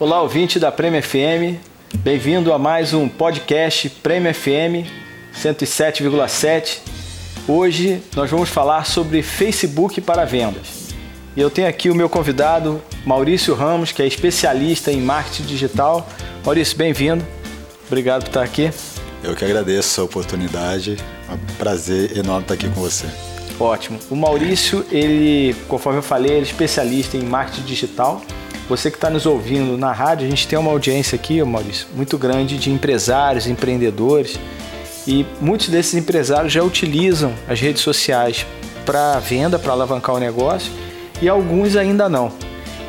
Olá, ouvinte da Prêmio FM. Bem-vindo a mais um podcast Prêmio FM 107,7. Hoje nós vamos falar sobre Facebook para vendas. E eu tenho aqui o meu convidado, Maurício Ramos, que é especialista em marketing digital. Maurício, bem-vindo. Obrigado por estar aqui. Eu que agradeço a oportunidade. É um prazer enorme estar aqui com você. Ótimo. O Maurício, ele, conforme eu falei, ele é especialista em marketing digital. Você que está nos ouvindo na rádio, a gente tem uma audiência aqui, Maurício, muito grande de empresários, empreendedores. E muitos desses empresários já utilizam as redes sociais para venda, para alavancar o negócio, e alguns ainda não.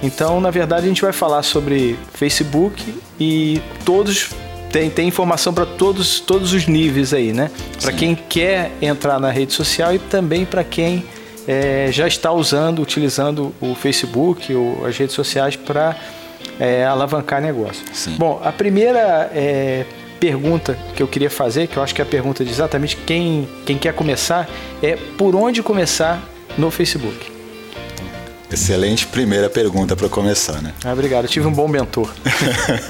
Então, na verdade, a gente vai falar sobre Facebook e todos tem, tem informação para todos, todos os níveis aí, né? Para quem quer entrar na rede social e também para quem é, já está usando, utilizando o Facebook ou as redes sociais para é, alavancar negócio. Sim. Bom, a primeira é, pergunta que eu queria fazer, que eu acho que é a pergunta de exatamente quem, quem quer começar, é por onde começar no Facebook? Excelente primeira pergunta para começar, né? Ah, obrigado, eu tive um bom mentor.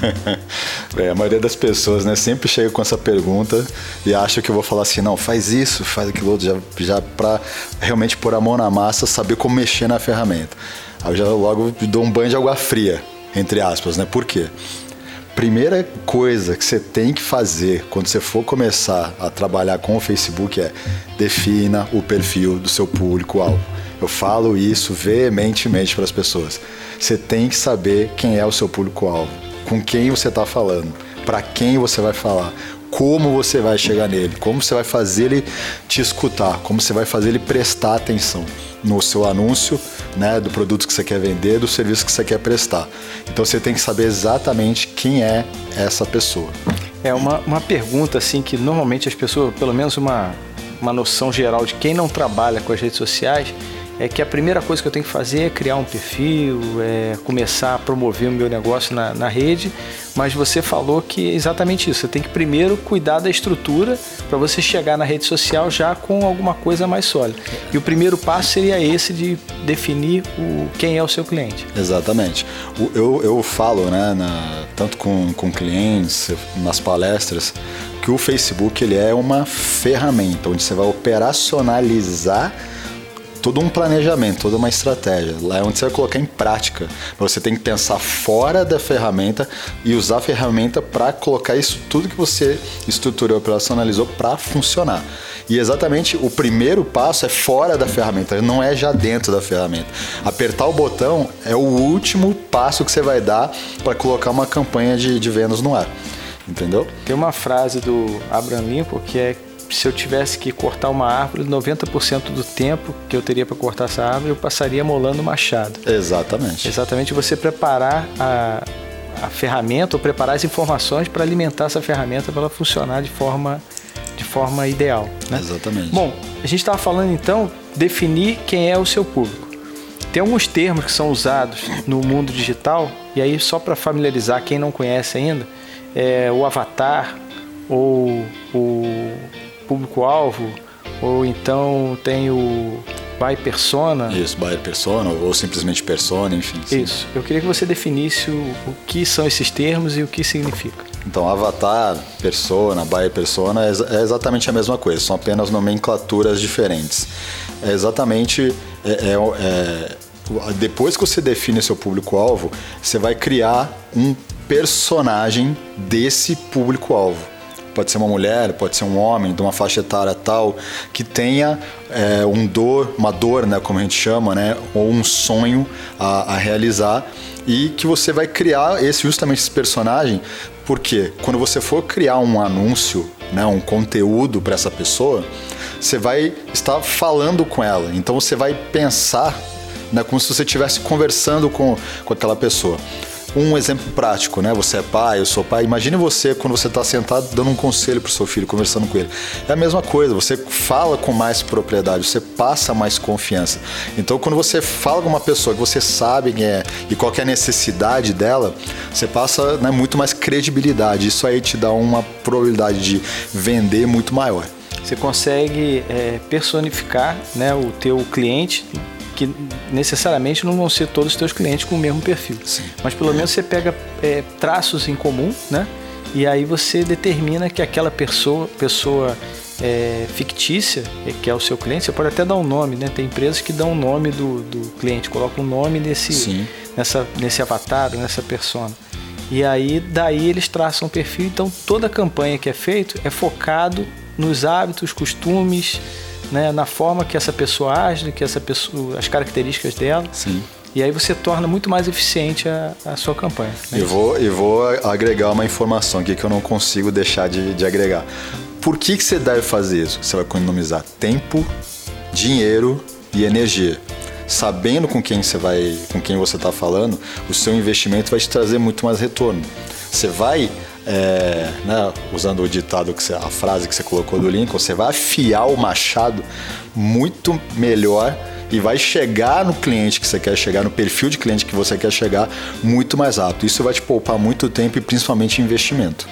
é, a maioria das pessoas, né, sempre chega com essa pergunta e acha que eu vou falar assim, não, faz isso, faz aquilo outro, já, já para realmente pôr a mão na massa, saber como mexer na ferramenta. Aí eu já logo dou um banho de água fria, entre aspas, né? Por quê? Primeira coisa que você tem que fazer quando você for começar a trabalhar com o Facebook é defina o perfil do seu público-alvo eu falo isso veementemente para as pessoas. Você tem que saber quem é o seu público-alvo, com quem você está falando, para quem você vai falar, como você vai chegar nele, como você vai fazer ele te escutar, como você vai fazer ele prestar atenção no seu anúncio, né, do produto que você quer vender, do serviço que você quer prestar. Então você tem que saber exatamente quem é essa pessoa. É uma, uma pergunta assim que normalmente as pessoas, pelo menos uma, uma noção geral de quem não trabalha com as redes sociais, é que a primeira coisa que eu tenho que fazer é criar um perfil, é começar a promover o meu negócio na, na rede, mas você falou que é exatamente isso. Você tem que primeiro cuidar da estrutura para você chegar na rede social já com alguma coisa mais sólida. E o primeiro passo seria esse de definir o, quem é o seu cliente. Exatamente. Eu, eu falo, né, na, tanto com, com clientes, nas palestras, que o Facebook ele é uma ferramenta onde você vai operacionalizar todo um planejamento, toda uma estratégia. Lá é onde você vai colocar em prática. Você tem que pensar fora da ferramenta e usar a ferramenta para colocar isso tudo que você estruturou, operacionalizou para funcionar. E exatamente o primeiro passo é fora da ferramenta, não é já dentro da ferramenta. Apertar o botão é o último passo que você vai dar para colocar uma campanha de, de vendas no ar. Entendeu? Tem uma frase do Abraham Lincoln que é se eu tivesse que cortar uma árvore, 90% do tempo que eu teria para cortar essa árvore, eu passaria molando o machado. Exatamente. Exatamente você preparar a, a ferramenta ou preparar as informações para alimentar essa ferramenta para ela funcionar de forma, de forma ideal. Né? Exatamente. Bom, a gente estava falando então definir quem é o seu público. Tem alguns termos que são usados no mundo digital, e aí só para familiarizar quem não conhece ainda, é o avatar ou o público-alvo, ou então tem o by persona. Isso, by persona, ou simplesmente persona, enfim. Sim. Isso. Eu queria que você definisse o, o que são esses termos e o que significa. Então, avatar, persona, by persona é, é exatamente a mesma coisa, são apenas nomenclaturas diferentes. É exatamente. É, é, é, depois que você define seu público-alvo, você vai criar um personagem desse público-alvo pode ser uma mulher, pode ser um homem de uma faixa etária tal, que tenha é, um dor, uma dor, né, como a gente chama, né, ou um sonho a, a realizar e que você vai criar esse justamente esse personagem, porque quando você for criar um anúncio, né, um conteúdo para essa pessoa, você vai estar falando com ela. Então você vai pensar né, como se você estivesse conversando com, com aquela pessoa. Um exemplo prático, né? Você é pai, eu sou pai. Imagine você quando você está sentado dando um conselho para o seu filho, conversando com ele. É a mesma coisa, você fala com mais propriedade, você passa mais confiança. Então, quando você fala com uma pessoa que você sabe quem é e qual é a necessidade dela, você passa né, muito mais credibilidade. Isso aí te dá uma probabilidade de vender muito maior. Você consegue é, personificar né, o teu cliente necessariamente não vão ser todos os teus clientes com o mesmo perfil. Sim. Mas pelo menos você pega é, traços em comum, né? E aí você determina que aquela pessoa, pessoa é, fictícia, é, que é o seu cliente, você pode até dar um nome, né? Tem empresas que dão o um nome do, do cliente, colocam um nome nesse, nessa, nesse avatar, nessa persona. E aí daí eles traçam um perfil, então toda a campanha que é feita é focado nos hábitos, costumes, né, na forma que essa pessoa age, que essa pessoa, as características dela. Sim. E aí você torna muito mais eficiente a, a sua campanha. Né? E vou, e vou agregar uma informação aqui que eu não consigo deixar de, de agregar. Por que, que você deve fazer isso? Você vai economizar tempo, dinheiro e energia. Sabendo com quem você vai, com quem você está falando, o seu investimento vai te trazer muito mais retorno. Você vai é, né, usando o ditado, que você, a frase que você colocou do Lincoln, você vai afiar o machado muito melhor e vai chegar no cliente que você quer chegar, no perfil de cliente que você quer chegar muito mais rápido. Isso vai te poupar muito tempo e principalmente investimento.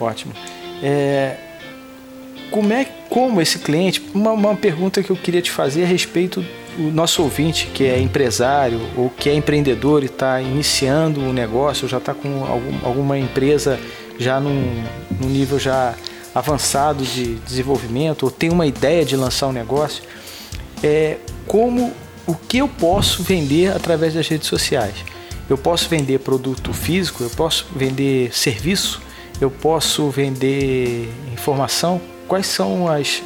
Ótimo. É, como é como esse cliente? Uma, uma pergunta que eu queria te fazer a respeito do nosso ouvinte que é empresário ou que é empreendedor e está iniciando um negócio, já está com algum, alguma empresa já num, num nível já avançado de desenvolvimento ou tem uma ideia de lançar um negócio, é como o que eu posso vender através das redes sociais. Eu posso vender produto físico, eu posso vender serviço, eu posso vender informação. Quais são as.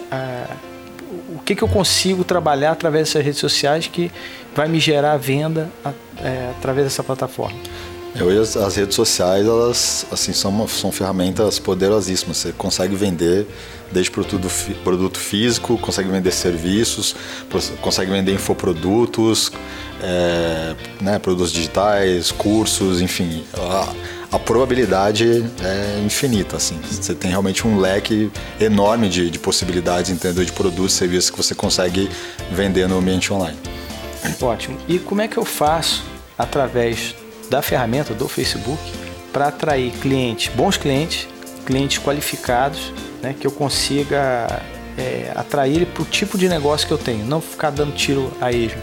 Que, que eu consigo trabalhar através dessas redes sociais que vai me gerar venda é, através dessa plataforma? Hoje as, redes sociais elas assim são, são ferramentas poderosíssimas. Você consegue vender desde produto, produto físico, consegue vender serviços, consegue vender infoprodutos, é, né, produtos digitais, cursos, enfim. A, a, probabilidade é infinita, assim. Você tem realmente um leque enorme de, de possibilidades, entendeu? De produtos e serviços que você consegue vender no ambiente online. Ótimo. E como é que eu faço através da ferramenta do Facebook para atrair clientes, bons clientes, clientes qualificados, né, que eu consiga é, atrair para o tipo de negócio que eu tenho, não ficar dando tiro a esmo.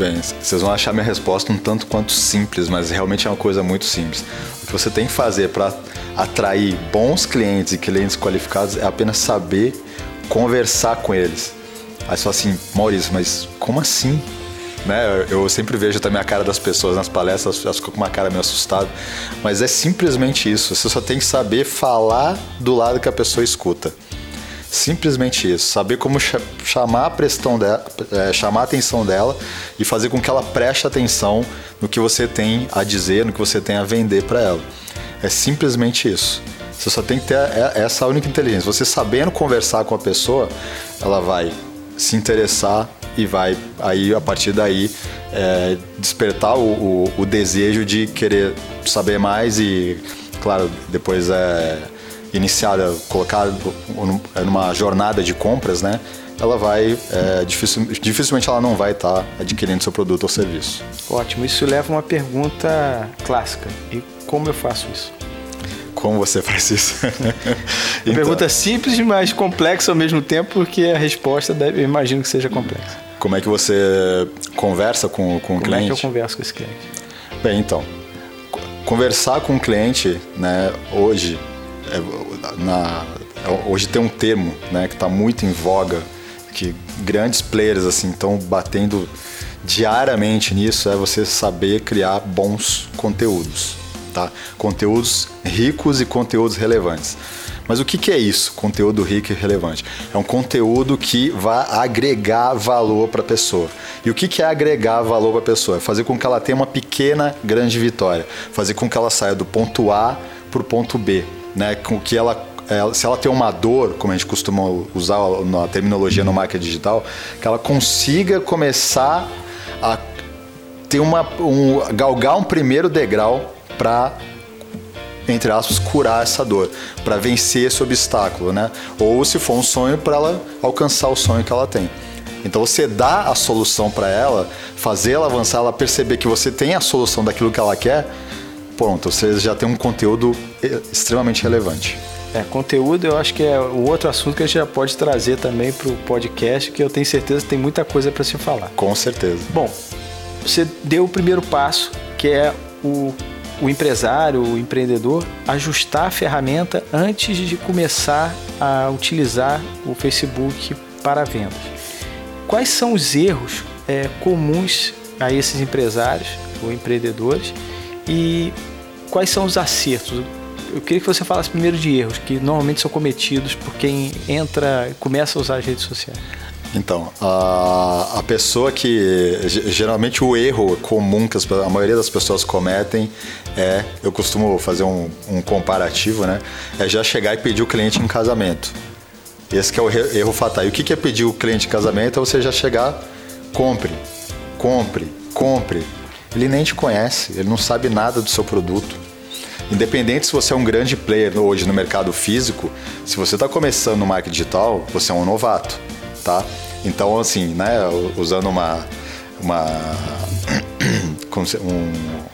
Bem, vocês vão achar minha resposta um tanto quanto simples, mas realmente é uma coisa muito simples. O que você tem que fazer para atrair bons clientes e clientes qualificados é apenas saber conversar com eles. Aí fala assim, Maurício, mas como assim? né? Eu sempre vejo também a cara das pessoas nas palestras, elas ficam com uma cara meio assustada. Mas é simplesmente isso. Você só tem que saber falar do lado que a pessoa escuta. Simplesmente isso. Saber como chamar a dela, é, chamar a atenção dela e fazer com que ela preste atenção no que você tem a dizer, no que você tem a vender para ela. É simplesmente isso. Você só tem que ter essa única inteligência. Você sabendo conversar com a pessoa, ela vai se interessar e vai aí a partir daí é, despertar o, o, o, desejo de querer saber mais e claro depois é iniciada colocar numa jornada de compras né ela vai é, dificil, dificilmente ela não vai estar tá adquirindo seu produto ou serviço ótimo isso leva a uma pergunta clássica e como eu faço isso como você faz isso? então, pergunta simples, mas complexa ao mesmo tempo, porque a resposta deve, eu imagino que seja complexa. Como é que você conversa com, com o cliente? Como é que eu converso com esse cliente? Bem, então, conversar com o cliente, né, hoje, é, na, hoje tem um termo, né, que está muito em voga, que grandes players assim estão batendo diariamente nisso, é você saber criar bons conteúdos tá? Conteúdos ricos e conteúdos relevantes. Mas o que, que é isso, conteúdo rico e relevante? É um conteúdo que vai agregar valor para a pessoa. E o que, que é agregar valor para a pessoa? É fazer com que ela tenha uma pequena, grande vitória. Fazer com que ela saia do ponto A para o ponto B. Né? Com que ela é, se ela tem uma dor, como a gente costuma usar na terminologia no marketing digital, que ela consiga começar a ter uma um, galgar um primeiro degrau para entre aspas, curar essa dor, para vencer esse obstáculo, né? Ou se for um sonho, para ela alcançar o sonho que ela tem. Então você dá a solução para ela, fazer ela avançar, ela perceber que você tem a solução daquilo que ela quer, pronto, você já tem um conteúdo extremamente relevante. É, conteúdo eu acho que é o outro assunto que a gente já pode trazer também para o podcast, que eu tenho certeza que tem muita coisa para se falar. Com certeza. Bom, você deu o primeiro passo, que é o, o empresário, o empreendedor, ajustar a ferramenta antes de começar a utilizar o Facebook para vendas. Quais são os erros é, comuns a esses empresários ou empreendedores e quais são os acertos? Eu queria que você falasse primeiro de erros que normalmente são cometidos por quem entra e começa a usar as redes sociais. Então, a, a pessoa que. Geralmente o erro comum que a maioria das pessoas cometem é. Eu costumo fazer um, um comparativo, né? É já chegar e pedir o cliente em casamento. Esse é o erro fatal. E o que é pedir o cliente em casamento? É você já chegar, compre, compre, compre. Ele nem te conhece, ele não sabe nada do seu produto. Independente se você é um grande player hoje no mercado físico, se você está começando no marketing digital, você é um novato tá? Então, assim, né, usando uma. uma um,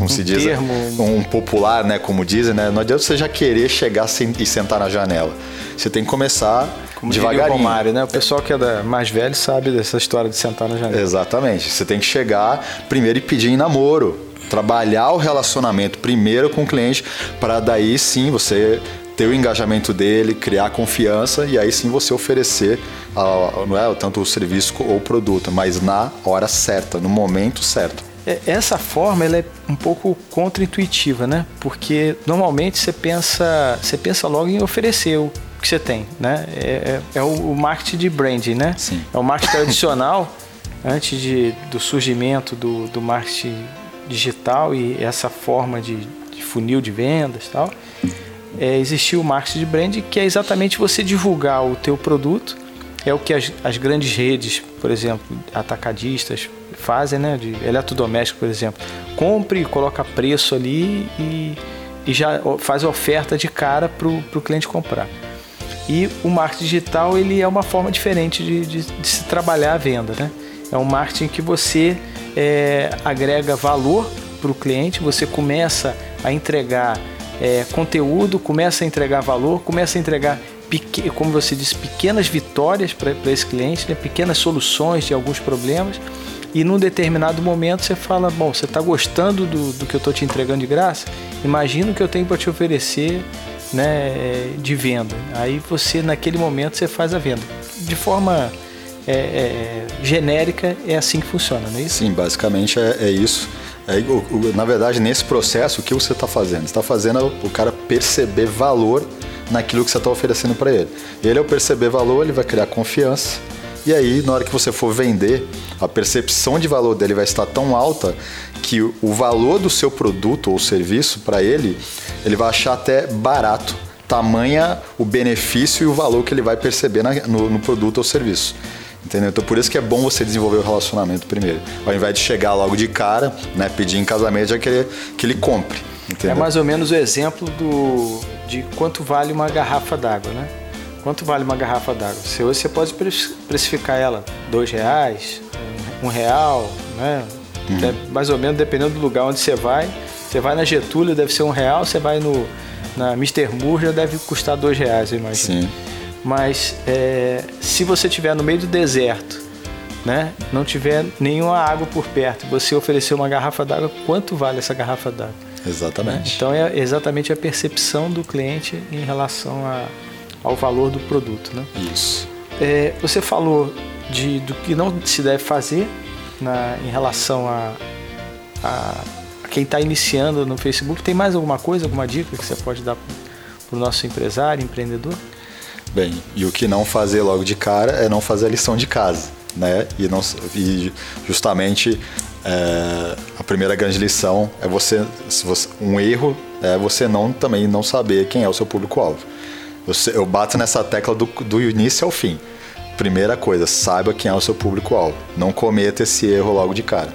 como se diz, termo... um popular, né, como dizem, né, não adianta você já querer chegar e sentar na janela. Você tem que começar como devagarinho. O Romário, né? O pessoal que é da, mais velho sabe dessa história de sentar na janela. Exatamente. Você tem que chegar primeiro e pedir em namoro. Trabalhar o relacionamento primeiro com o cliente para daí sim você ter o engajamento dele, criar confiança e aí sim você oferecer a, não é, tanto o serviço ou o produto, mas na hora certa, no momento certo. É, essa forma ela é um pouco contra-intuitiva, né? Porque normalmente você pensa, você pensa logo em oferecer o que você tem, né? É, é, é o marketing de branding, né? Sim. É o marketing tradicional antes de, do surgimento do, do marketing digital e essa forma de, de funil de vendas tal é, existiu o marketing de brand, que é exatamente você divulgar o teu produto. É o que as, as grandes redes, por exemplo, atacadistas fazem, né? De eletrodoméstico, por exemplo. Compre, coloca preço ali e, e já faz a oferta de cara para o cliente comprar. E o marketing digital ele é uma forma diferente de, de, de se trabalhar a venda, né? É um marketing que você é, agrega valor para o cliente, você começa a entregar é, conteúdo, começa a entregar valor, começa a entregar, como você disse, pequenas vitórias para esse cliente, né? pequenas soluções de alguns problemas. E num determinado momento você fala: Bom, você está gostando do, do que eu estou te entregando de graça? Imagina o que eu tenho para te oferecer né, de venda. Aí você, naquele momento, você faz a venda. De forma é, é, genérica, é assim que funciona, não é isso? Sim, basicamente é, é isso. É, na verdade, nesse processo, o que você está fazendo? Você está fazendo o cara perceber valor naquilo que você está oferecendo para ele. Ele, ao perceber valor, ele vai criar confiança. E aí, na hora que você for vender, a percepção de valor dele vai estar tão alta que o valor do seu produto ou serviço para ele, ele vai achar até barato. Tamanha o benefício e o valor que ele vai perceber na, no, no produto ou serviço. Entendeu? Então por isso que é bom você desenvolver o relacionamento primeiro. Ao invés de chegar logo de cara, né, pedir em casamento, já querer que ele compre. Entendeu? É mais ou menos o exemplo do, de quanto vale uma garrafa d'água, né? Quanto vale uma garrafa d'água? Se hoje você pode precificar ela dois reais, um real, né? Uhum. É mais ou menos dependendo do lugar onde você vai. Você vai na Getúlio deve ser um real, você vai no na Mr. Moore já deve custar dois reais, eu imagino. Sim. Mas é, se você estiver no meio do deserto, né, não tiver nenhuma água por perto, você oferecer uma garrafa d'água, quanto vale essa garrafa d'água? Exatamente. Né? Então é exatamente a percepção do cliente em relação a, ao valor do produto, né? Isso. É, você falou de, do que não se deve fazer na, em relação a, a, a quem está iniciando no Facebook. Tem mais alguma coisa, alguma dica que você pode dar para o nosso empresário, empreendedor? Bem, e o que não fazer logo de cara é não fazer a lição de casa, né? E, não, e justamente é, a primeira grande lição é você, você, um erro é você não também não saber quem é o seu público-alvo. Eu bato nessa tecla do, do início ao fim. Primeira coisa, saiba quem é o seu público-alvo. Não cometa esse erro logo de cara.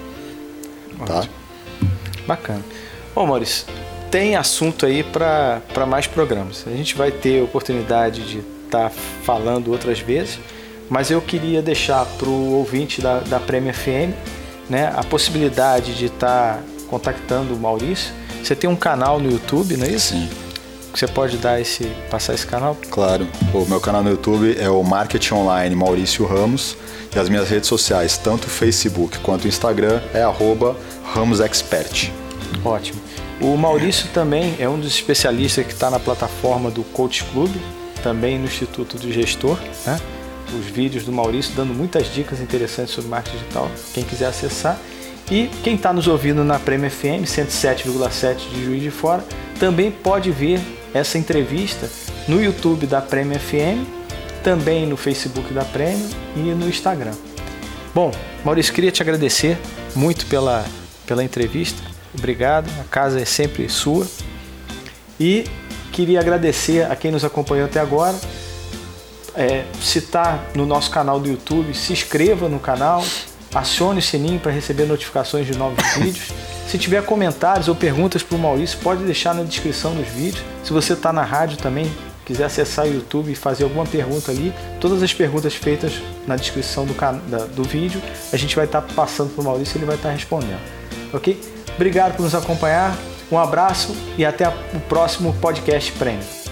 Tá? Bacana. Bom, Maurício, tem assunto aí para mais programas. A gente vai ter oportunidade de estar tá falando outras vezes, mas eu queria deixar para o ouvinte da, da Prêmio FM né, a possibilidade de estar tá contactando o Maurício. Você tem um canal no YouTube, não é isso? Sim. você pode dar esse, passar esse canal? Claro. O meu canal no YouTube é o Marketing Online Maurício Ramos e as minhas redes sociais, tanto Facebook quanto Instagram, é RamosExpert. Ótimo. O Maurício também é um dos especialistas que está na plataforma do Coach Club, também no Instituto do Gestor, né? Os vídeos do Maurício dando muitas dicas interessantes sobre marketing digital, quem quiser acessar. E quem está nos ouvindo na Prêmio FM 107,7 de Juiz de Fora também pode ver essa entrevista no YouTube da Prêmio FM, também no Facebook da Prêmio e no Instagram. Bom, Maurício, queria te agradecer muito pela, pela entrevista. Obrigado, a casa é sempre sua. E queria agradecer a quem nos acompanhou até agora. É, se está no nosso canal do YouTube, se inscreva no canal, acione o sininho para receber notificações de novos vídeos. Se tiver comentários ou perguntas para o Maurício, pode deixar na descrição dos vídeos. Se você está na rádio também, quiser acessar o YouTube e fazer alguma pergunta ali, todas as perguntas feitas na descrição do, da, do vídeo, a gente vai estar tá passando para o Maurício e ele vai estar tá respondendo. Ok? Obrigado por nos acompanhar, um abraço e até o próximo podcast Prêmio.